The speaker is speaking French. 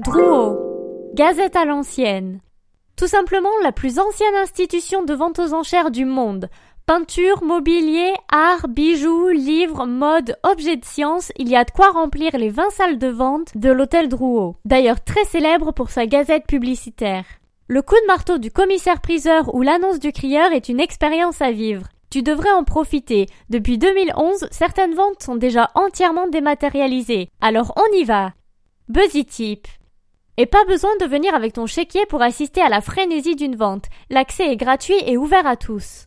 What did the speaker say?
Drouot. Gazette à l'ancienne. Tout simplement la plus ancienne institution de vente aux enchères du monde. Peinture, mobilier, art, bijoux, livres, mode, objets de science, il y a de quoi remplir les 20 salles de vente de l'hôtel Drouot. D'ailleurs très célèbre pour sa gazette publicitaire. Le coup de marteau du commissaire-priseur ou l'annonce du crieur est une expérience à vivre. Tu devrais en profiter. Depuis 2011, certaines ventes sont déjà entièrement dématérialisées. Alors on y va. Buzzy Tip. Et pas besoin de venir avec ton chéquier pour assister à la frénésie d'une vente. L'accès est gratuit et ouvert à tous.